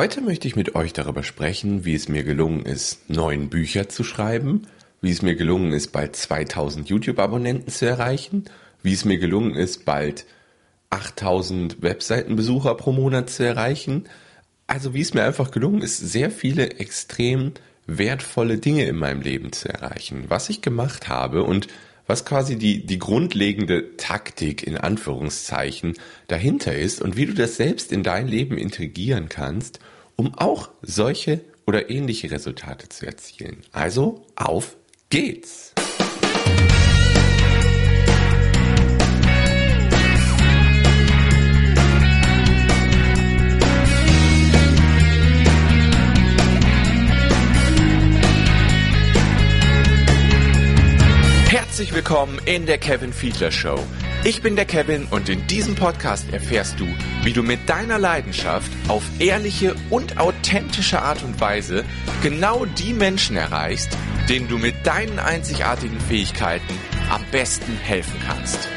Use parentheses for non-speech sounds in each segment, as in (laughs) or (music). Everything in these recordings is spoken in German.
Heute möchte ich mit euch darüber sprechen, wie es mir gelungen ist, neun Bücher zu schreiben, wie es mir gelungen ist, bald 2000 YouTube-Abonnenten zu erreichen, wie es mir gelungen ist, bald 8000 Webseitenbesucher pro Monat zu erreichen. Also wie es mir einfach gelungen ist, sehr viele extrem wertvolle Dinge in meinem Leben zu erreichen. Was ich gemacht habe und was quasi die, die grundlegende Taktik in Anführungszeichen dahinter ist und wie du das selbst in dein Leben integrieren kannst, um auch solche oder ähnliche Resultate zu erzielen. Also auf geht's! Herzlich willkommen in der Kevin Fiedler Show. Ich bin der Kevin und in diesem Podcast erfährst du, wie du mit deiner Leidenschaft auf ehrliche und authentische Art und Weise genau die Menschen erreichst, denen du mit deinen einzigartigen Fähigkeiten am besten helfen kannst.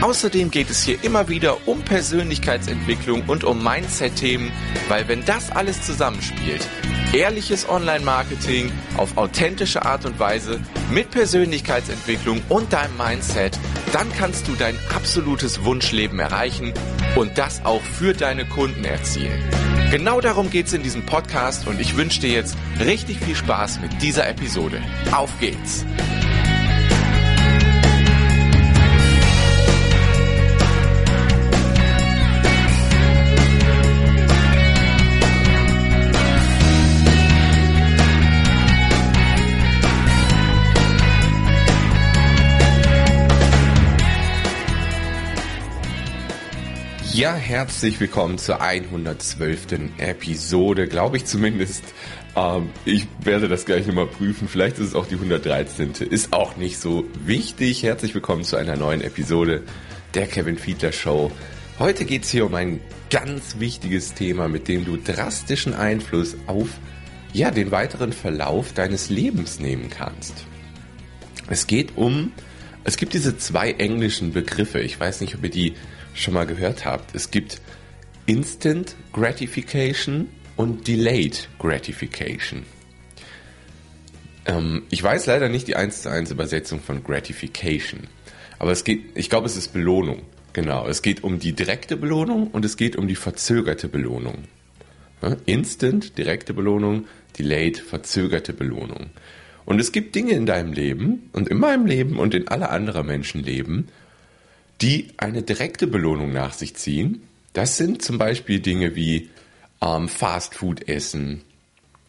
Außerdem geht es hier immer wieder um Persönlichkeitsentwicklung und um Mindset-Themen, weil wenn das alles zusammenspielt, Ehrliches Online-Marketing auf authentische Art und Weise mit Persönlichkeitsentwicklung und deinem Mindset, dann kannst du dein absolutes Wunschleben erreichen und das auch für deine Kunden erzielen. Genau darum geht es in diesem Podcast und ich wünsche dir jetzt richtig viel Spaß mit dieser Episode. Auf geht's! Ja, herzlich willkommen zur 112. Episode, glaube ich zumindest. Ähm, ich werde das gleich nochmal prüfen. Vielleicht ist es auch die 113. Ist auch nicht so wichtig. Herzlich willkommen zu einer neuen Episode der Kevin Fiedler Show. Heute geht es hier um ein ganz wichtiges Thema, mit dem du drastischen Einfluss auf ja, den weiteren Verlauf deines Lebens nehmen kannst. Es geht um, es gibt diese zwei englischen Begriffe. Ich weiß nicht, ob ihr die schon mal gehört habt. Es gibt Instant Gratification und Delayed Gratification. Ähm, ich weiß leider nicht die 1 zu 1 Übersetzung von Gratification. Aber es geht, ich glaube, es ist Belohnung. Genau. Es geht um die direkte Belohnung und es geht um die verzögerte Belohnung. Instant, direkte Belohnung, delayed, verzögerte Belohnung. Und es gibt Dinge in deinem Leben und in meinem Leben und in aller anderer Menschenleben, die eine direkte Belohnung nach sich ziehen. Das sind zum Beispiel Dinge wie ähm, Fastfood essen.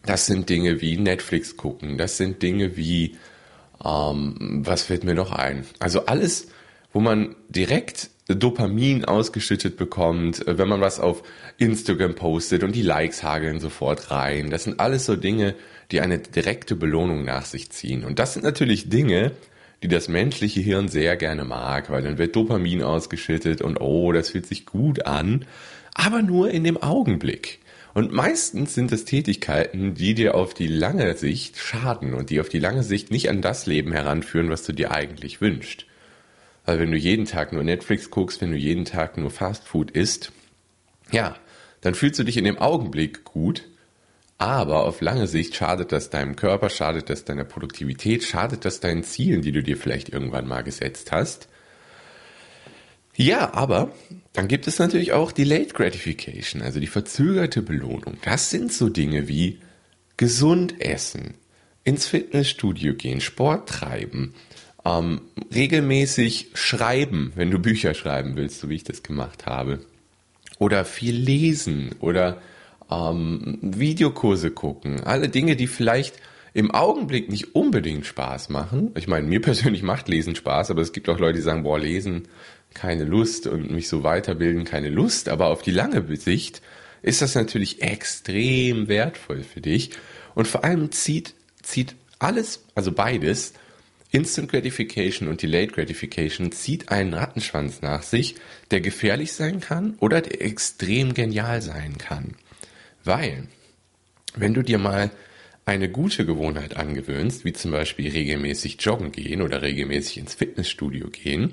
Das sind Dinge wie Netflix gucken. Das sind Dinge wie, ähm, was fällt mir noch ein? Also alles, wo man direkt Dopamin ausgeschüttet bekommt, äh, wenn man was auf Instagram postet und die Likes hageln sofort rein. Das sind alles so Dinge, die eine direkte Belohnung nach sich ziehen. Und das sind natürlich Dinge, die das menschliche Hirn sehr gerne mag, weil dann wird Dopamin ausgeschüttet und oh, das fühlt sich gut an, aber nur in dem Augenblick. Und meistens sind es Tätigkeiten, die dir auf die lange Sicht schaden und die auf die lange Sicht nicht an das Leben heranführen, was du dir eigentlich wünschst. Weil wenn du jeden Tag nur Netflix guckst, wenn du jeden Tag nur Fastfood isst, ja, dann fühlst du dich in dem Augenblick gut, aber auf lange Sicht schadet das deinem Körper, schadet das deiner Produktivität, schadet das deinen Zielen, die du dir vielleicht irgendwann mal gesetzt hast. Ja, aber dann gibt es natürlich auch die Late Gratification, also die verzögerte Belohnung. Das sind so Dinge wie gesund essen, ins Fitnessstudio gehen, Sport treiben, ähm, regelmäßig schreiben, wenn du Bücher schreiben willst, so wie ich das gemacht habe. Oder viel lesen oder ähm, Videokurse gucken, alle Dinge, die vielleicht im Augenblick nicht unbedingt Spaß machen. Ich meine, mir (laughs) persönlich macht Lesen Spaß, aber es gibt auch Leute, die sagen, boah, Lesen keine Lust und mich so weiterbilden keine Lust, aber auf die lange Sicht ist das natürlich extrem wertvoll für dich und vor allem zieht, zieht alles, also beides, Instant Gratification und Delayed Gratification zieht einen Rattenschwanz nach sich, der gefährlich sein kann oder der extrem genial sein kann. Weil, wenn du dir mal eine gute Gewohnheit angewöhnst, wie zum Beispiel regelmäßig joggen gehen oder regelmäßig ins Fitnessstudio gehen,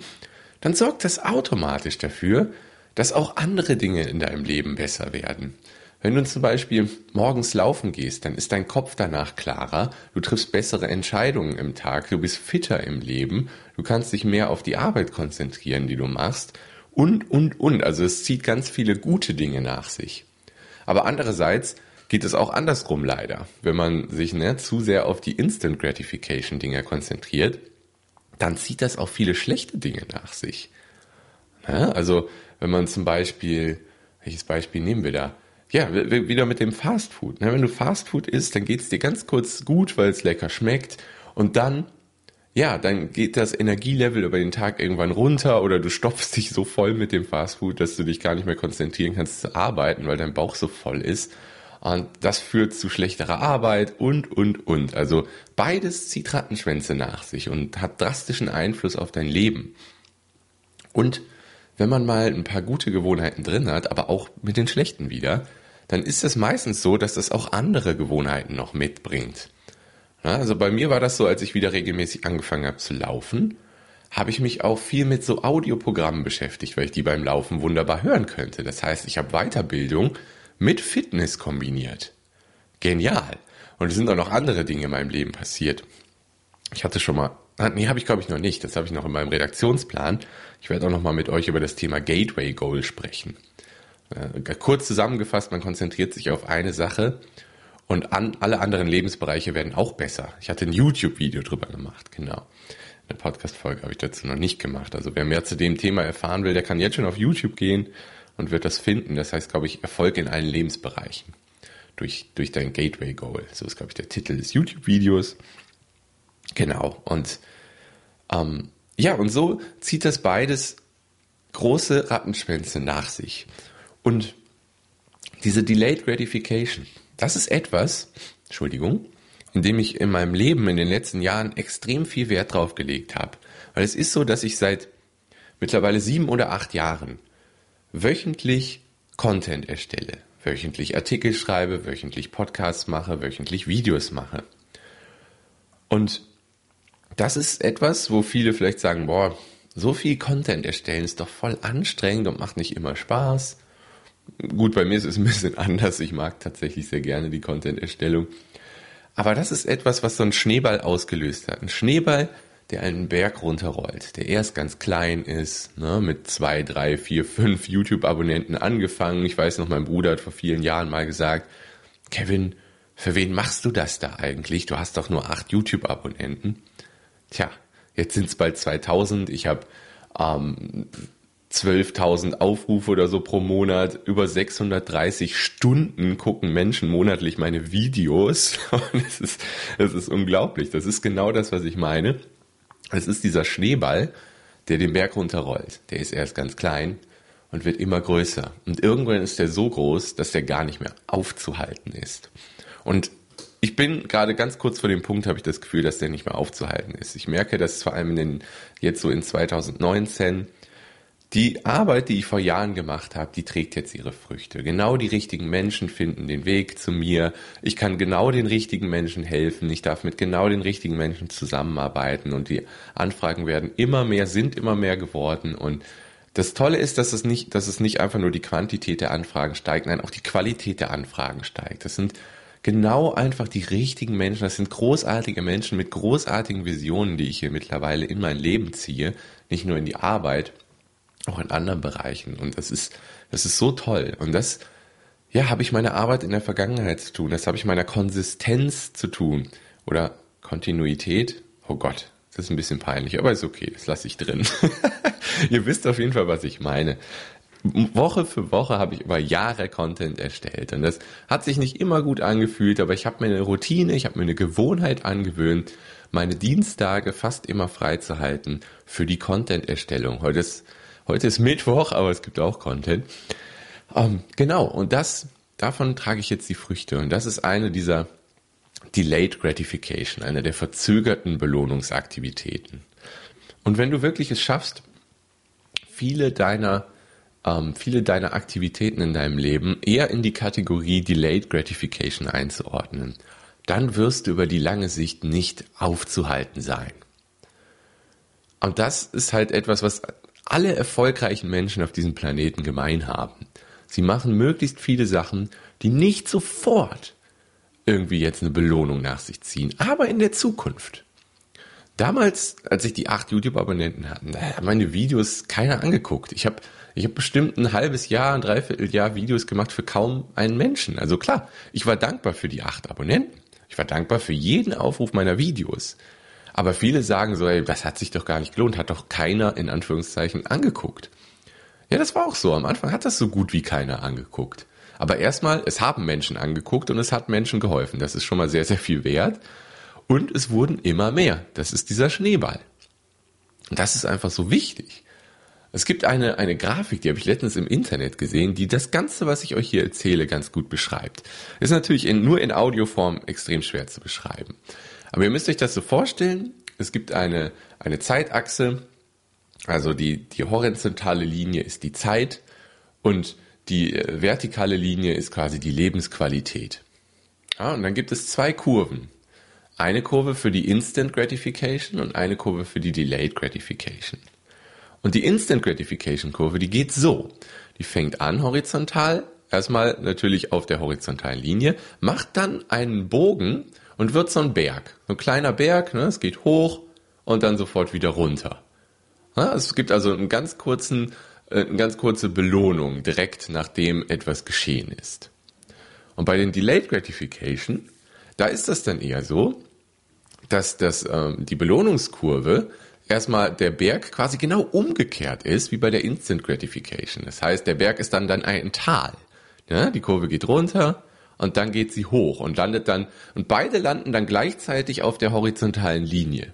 dann sorgt das automatisch dafür, dass auch andere Dinge in deinem Leben besser werden. Wenn du zum Beispiel morgens laufen gehst, dann ist dein Kopf danach klarer, du triffst bessere Entscheidungen im Tag, du bist fitter im Leben, du kannst dich mehr auf die Arbeit konzentrieren, die du machst und, und, und. Also es zieht ganz viele gute Dinge nach sich. Aber andererseits geht es auch andersrum leider. Wenn man sich ne, zu sehr auf die Instant Gratification Dinge konzentriert, dann zieht das auch viele schlechte Dinge nach sich. Ja, also wenn man zum Beispiel, welches Beispiel nehmen wir da? Ja, wieder mit dem Fastfood. Ne? Wenn du Fastfood isst, dann geht es dir ganz kurz gut, weil es lecker schmeckt. Und dann, ja, dann geht das Energielevel über den Tag irgendwann runter oder du stopfst dich so voll mit dem Fastfood, dass du dich gar nicht mehr konzentrieren kannst zu arbeiten, weil dein Bauch so voll ist. Und das führt zu schlechterer Arbeit und, und, und. Also beides zieht Rattenschwänze nach sich und hat drastischen Einfluss auf dein Leben. Und wenn man mal ein paar gute Gewohnheiten drin hat, aber auch mit den schlechten wieder, dann ist es meistens so, dass das auch andere Gewohnheiten noch mitbringt. Also bei mir war das so, als ich wieder regelmäßig angefangen habe zu laufen, habe ich mich auch viel mit so Audioprogrammen beschäftigt, weil ich die beim Laufen wunderbar hören könnte. Das heißt, ich habe Weiterbildung mit Fitness kombiniert. Genial. Und es sind auch noch andere Dinge in meinem Leben passiert. Ich hatte schon mal Ah, nee, habe ich glaube ich noch nicht. Das habe ich noch in meinem Redaktionsplan. Ich werde auch noch mal mit euch über das Thema Gateway Goal sprechen. Äh, kurz zusammengefasst, man konzentriert sich auf eine Sache und an, alle anderen Lebensbereiche werden auch besser. Ich hatte ein YouTube-Video drüber gemacht, genau. Eine Podcast-Folge habe ich dazu noch nicht gemacht. Also wer mehr zu dem Thema erfahren will, der kann jetzt schon auf YouTube gehen und wird das finden. Das heißt, glaube ich, Erfolg in allen Lebensbereichen. Durch, durch dein Gateway Goal. So ist, glaube ich, der Titel des YouTube-Videos. Genau. Und ähm, ja, und so zieht das beides große Rattenschwänze nach sich. Und diese Delayed Gratification, das ist etwas, Entschuldigung, in dem ich in meinem Leben in den letzten Jahren extrem viel Wert drauf gelegt habe. Weil es ist so, dass ich seit mittlerweile sieben oder acht Jahren wöchentlich Content erstelle, wöchentlich Artikel schreibe, wöchentlich Podcasts mache, wöchentlich Videos mache. Und das ist etwas, wo viele vielleicht sagen, boah, so viel Content erstellen ist doch voll anstrengend und macht nicht immer Spaß. Gut, bei mir ist es ein bisschen (laughs) anders. Ich mag tatsächlich sehr gerne die Content-Erstellung. Aber das ist etwas, was so ein Schneeball ausgelöst hat. Ein Schneeball, der einen Berg runterrollt, der erst ganz klein ist, ne, mit zwei, drei, vier, fünf YouTube-Abonnenten angefangen. Ich weiß noch, mein Bruder hat vor vielen Jahren mal gesagt, Kevin, für wen machst du das da eigentlich? Du hast doch nur acht YouTube-Abonnenten. Tja, jetzt sind es bald 2000. Ich habe ähm, 12.000 Aufrufe oder so pro Monat. Über 630 Stunden gucken Menschen monatlich meine Videos. (laughs) Und es ist, es ist unglaublich. Das ist genau das, was ich meine. Es ist dieser Schneeball, der den Berg runterrollt. Der ist erst ganz klein und wird immer größer. Und irgendwann ist der so groß, dass der gar nicht mehr aufzuhalten ist. Und ich bin gerade ganz kurz vor dem Punkt, habe ich das Gefühl, dass der nicht mehr aufzuhalten ist. Ich merke, dass vor allem in den, jetzt so in 2019 die Arbeit, die ich vor Jahren gemacht habe, die trägt jetzt ihre Früchte. Genau die richtigen Menschen finden den Weg zu mir. Ich kann genau den richtigen Menschen helfen. Ich darf mit genau den richtigen Menschen zusammenarbeiten und die Anfragen werden immer mehr, sind immer mehr geworden und das Tolle ist, dass es nicht, dass es nicht einfach nur die Quantität der Anfragen steigt, nein, auch die Qualität der Anfragen steigt. Das sind genau einfach die richtigen Menschen. Das sind großartige Menschen mit großartigen Visionen, die ich hier mittlerweile in mein Leben ziehe. Nicht nur in die Arbeit, auch in anderen Bereichen. Und das ist, das ist so toll. Und das, ja, habe ich meine Arbeit in der Vergangenheit zu tun. Das habe ich meiner Konsistenz zu tun. Oder Kontinuität. Oh Gott, das ist ein bisschen peinlich, aber ist okay, das lasse ich drin. (laughs) Ihr wisst auf jeden Fall, was ich meine. Woche für Woche habe ich über Jahre Content erstellt. Und das hat sich nicht immer gut angefühlt, aber ich habe mir eine Routine, ich habe mir eine Gewohnheit angewöhnt, meine Dienstage fast immer frei zu halten für die Content-Erstellung. Heute ist, heute ist Mittwoch, aber es gibt auch Content. Ähm, genau, und das, davon trage ich jetzt die Früchte. Und das ist eine dieser Delayed Gratification, eine der verzögerten Belohnungsaktivitäten. Und wenn du wirklich es schaffst, viele deiner ähm, viele deiner Aktivitäten in deinem Leben eher in die Kategorie Delayed Gratification einzuordnen, dann wirst du über die lange Sicht nicht aufzuhalten sein. Und das ist halt etwas, was alle erfolgreichen Menschen auf diesem Planeten gemein haben. Sie machen möglichst viele Sachen die nicht sofort irgendwie jetzt eine Belohnung nach sich ziehen, aber in der Zukunft. Damals, als ich die acht YouTube-Abonnenten haben meine Videos keiner angeguckt. Ich habe ich hab bestimmt ein halbes Jahr, ein Dreivierteljahr Videos gemacht für kaum einen Menschen. Also klar, ich war dankbar für die acht Abonnenten. Ich war dankbar für jeden Aufruf meiner Videos. Aber viele sagen so, ey, das hat sich doch gar nicht gelohnt, hat doch keiner in Anführungszeichen angeguckt. Ja, das war auch so. Am Anfang hat das so gut wie keiner angeguckt. Aber erstmal, es haben Menschen angeguckt und es hat Menschen geholfen. Das ist schon mal sehr, sehr viel wert. Und es wurden immer mehr. Das ist dieser Schneeball. Und das ist einfach so wichtig. Es gibt eine, eine Grafik, die habe ich letztens im Internet gesehen, die das Ganze, was ich euch hier erzähle, ganz gut beschreibt. Ist natürlich in, nur in Audioform extrem schwer zu beschreiben. Aber ihr müsst euch das so vorstellen, es gibt eine, eine Zeitachse, also die, die horizontale Linie ist die Zeit und die äh, vertikale Linie ist quasi die Lebensqualität. Ja, und dann gibt es zwei Kurven. Eine Kurve für die Instant Gratification und eine Kurve für die Delayed Gratification. Und die Instant Gratification Kurve, die geht so. Die fängt an horizontal, erstmal natürlich auf der horizontalen Linie, macht dann einen Bogen und wird so ein Berg. So ein kleiner Berg, ne, es geht hoch und dann sofort wieder runter. Ja, es gibt also einen ganz kurzen, äh, eine ganz kurze Belohnung direkt nachdem etwas geschehen ist. Und bei den Delayed Gratification, da ist das dann eher so, dass das, ähm, die Belohnungskurve erstmal der Berg quasi genau umgekehrt ist wie bei der Instant Gratification. Das heißt, der Berg ist dann dann ein Tal. Ja, die Kurve geht runter und dann geht sie hoch und landet dann, und beide landen dann gleichzeitig auf der horizontalen Linie.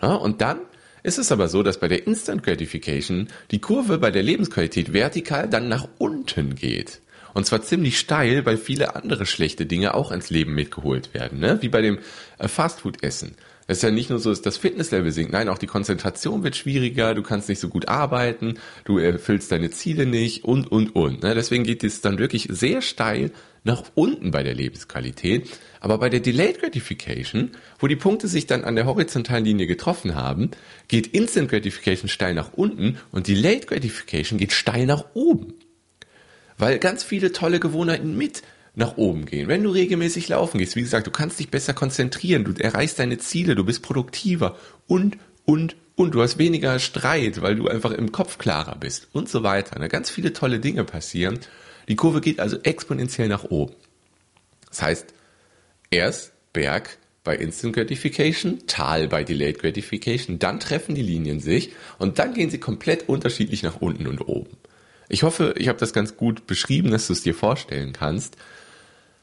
Ja, und dann ist es aber so, dass bei der Instant Gratification die Kurve bei der Lebensqualität vertikal dann nach unten geht. Und zwar ziemlich steil, weil viele andere schlechte Dinge auch ins Leben mitgeholt werden, ne? wie bei dem äh, Fastfood-Essen. Es ist ja nicht nur so, dass das Fitnesslevel sinkt, nein, auch die Konzentration wird schwieriger, du kannst nicht so gut arbeiten, du erfüllst deine Ziele nicht und, und, und. Ne? Deswegen geht es dann wirklich sehr steil nach unten bei der Lebensqualität. Aber bei der Delayed Gratification, wo die Punkte sich dann an der horizontalen Linie getroffen haben, geht Instant Gratification steil nach unten und Delayed Gratification geht steil nach oben. Weil ganz viele tolle Gewohnheiten mit nach oben gehen. Wenn du regelmäßig laufen gehst, wie gesagt, du kannst dich besser konzentrieren, du erreichst deine Ziele, du bist produktiver und, und, und du hast weniger Streit, weil du einfach im Kopf klarer bist und so weiter. Ne? Ganz viele tolle Dinge passieren. Die Kurve geht also exponentiell nach oben. Das heißt, erst Berg bei Instant Gratification, Tal bei Delayed Gratification, dann treffen die Linien sich und dann gehen sie komplett unterschiedlich nach unten und oben. Ich hoffe, ich habe das ganz gut beschrieben, dass du es dir vorstellen kannst.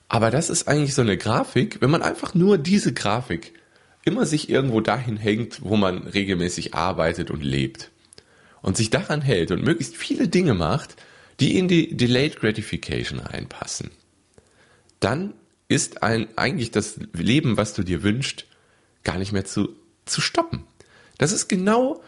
Aber das ist eigentlich so eine Grafik, wenn man einfach nur diese Grafik immer sich irgendwo dahin hängt, wo man regelmäßig arbeitet und lebt und sich daran hält und möglichst viele Dinge macht, die in die Delayed Gratification reinpassen, dann ist ein, eigentlich das Leben, was du dir wünschst, gar nicht mehr zu, zu stoppen. Das ist genau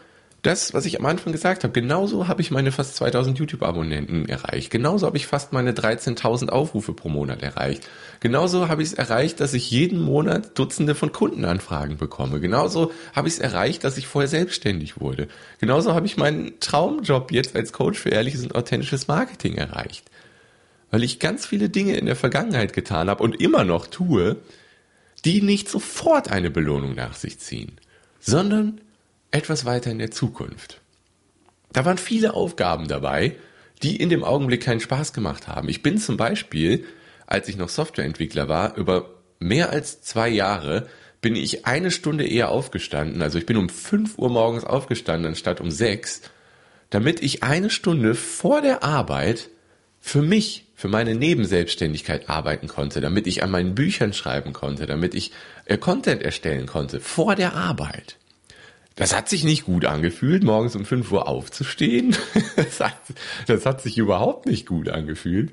das, was ich am Anfang gesagt habe, genauso habe ich meine fast 2000 YouTube-Abonnenten erreicht. Genauso habe ich fast meine 13.000 Aufrufe pro Monat erreicht. Genauso habe ich es erreicht, dass ich jeden Monat Dutzende von Kundenanfragen bekomme. Genauso habe ich es erreicht, dass ich vorher selbstständig wurde. Genauso habe ich meinen Traumjob jetzt als Coach für ehrliches und authentisches Marketing erreicht. Weil ich ganz viele Dinge in der Vergangenheit getan habe und immer noch tue, die nicht sofort eine Belohnung nach sich ziehen, sondern etwas weiter in der Zukunft. Da waren viele Aufgaben dabei, die in dem Augenblick keinen Spaß gemacht haben. Ich bin zum Beispiel, als ich noch Softwareentwickler war, über mehr als zwei Jahre bin ich eine Stunde eher aufgestanden. Also ich bin um fünf Uhr morgens aufgestanden anstatt um sechs, damit ich eine Stunde vor der Arbeit für mich, für meine Nebenselbstständigkeit arbeiten konnte, damit ich an meinen Büchern schreiben konnte, damit ich äh, Content erstellen konnte, vor der Arbeit. Das hat sich nicht gut angefühlt, morgens um 5 Uhr aufzustehen. (laughs) Das hat, das hat sich überhaupt nicht gut angefühlt.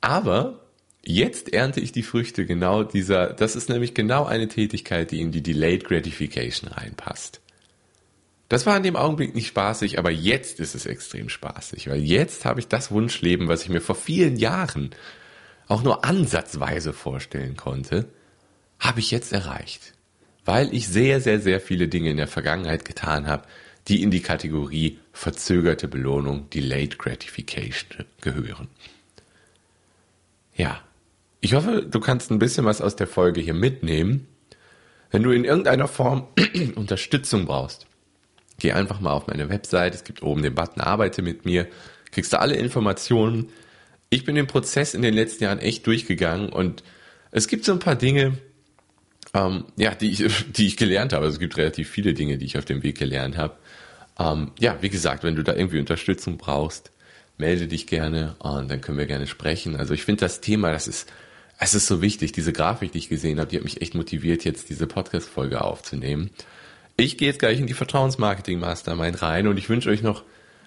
Aber jetzt ernte ich die Früchte genau dieser, das ist nämlich genau eine Tätigkeit, die in die Delayed Gratification reinpasst. Das war in dem Augenblick nicht spaßig, aber jetzt ist es extrem spaßig, weil jetzt habe ich das Wunschleben, was ich mir vor vielen Jahren auch nur ansatzweise vorstellen konnte, habe ich jetzt erreicht weil ich sehr, sehr, sehr viele Dinge in der Vergangenheit getan habe, die in die Kategorie verzögerte Belohnung, Delayed Gratification gehören. Ja, ich hoffe, du kannst ein bisschen was aus der Folge hier mitnehmen. Wenn du in irgendeiner Form (clears throat) Unterstützung brauchst, geh einfach mal auf meine Website. Es gibt oben den Button Arbeite mit mir. Kriegst du alle Informationen. Ich bin den Prozess in den letzten Jahren echt durchgegangen und es gibt so ein paar Dinge, ähm, ja, die ich, (laughs) die ich gelernt habe. Also es gibt relativ viele Dinge, die ich auf dem Weg gelernt habe. Ähm, ja, wie gesagt, wenn du da irgendwie Unterstützung brauchst, melde dich gerne und dann können wir gerne sprechen. Also ich finde das Thema, das ist, es ist so wichtig. Diese Grafik, die ich gesehen habe, die hat mich echt motiviert, jetzt diese Podcast-Folge aufzunehmen. Ich gehe jetzt gleich in die Vertrauensmarketing Mastermind rein und ich wünsche euch noch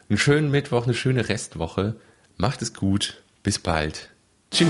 einen schönen Mittwoch, eine schöne Restwoche. Macht es gut. Bis bald. Tschüss.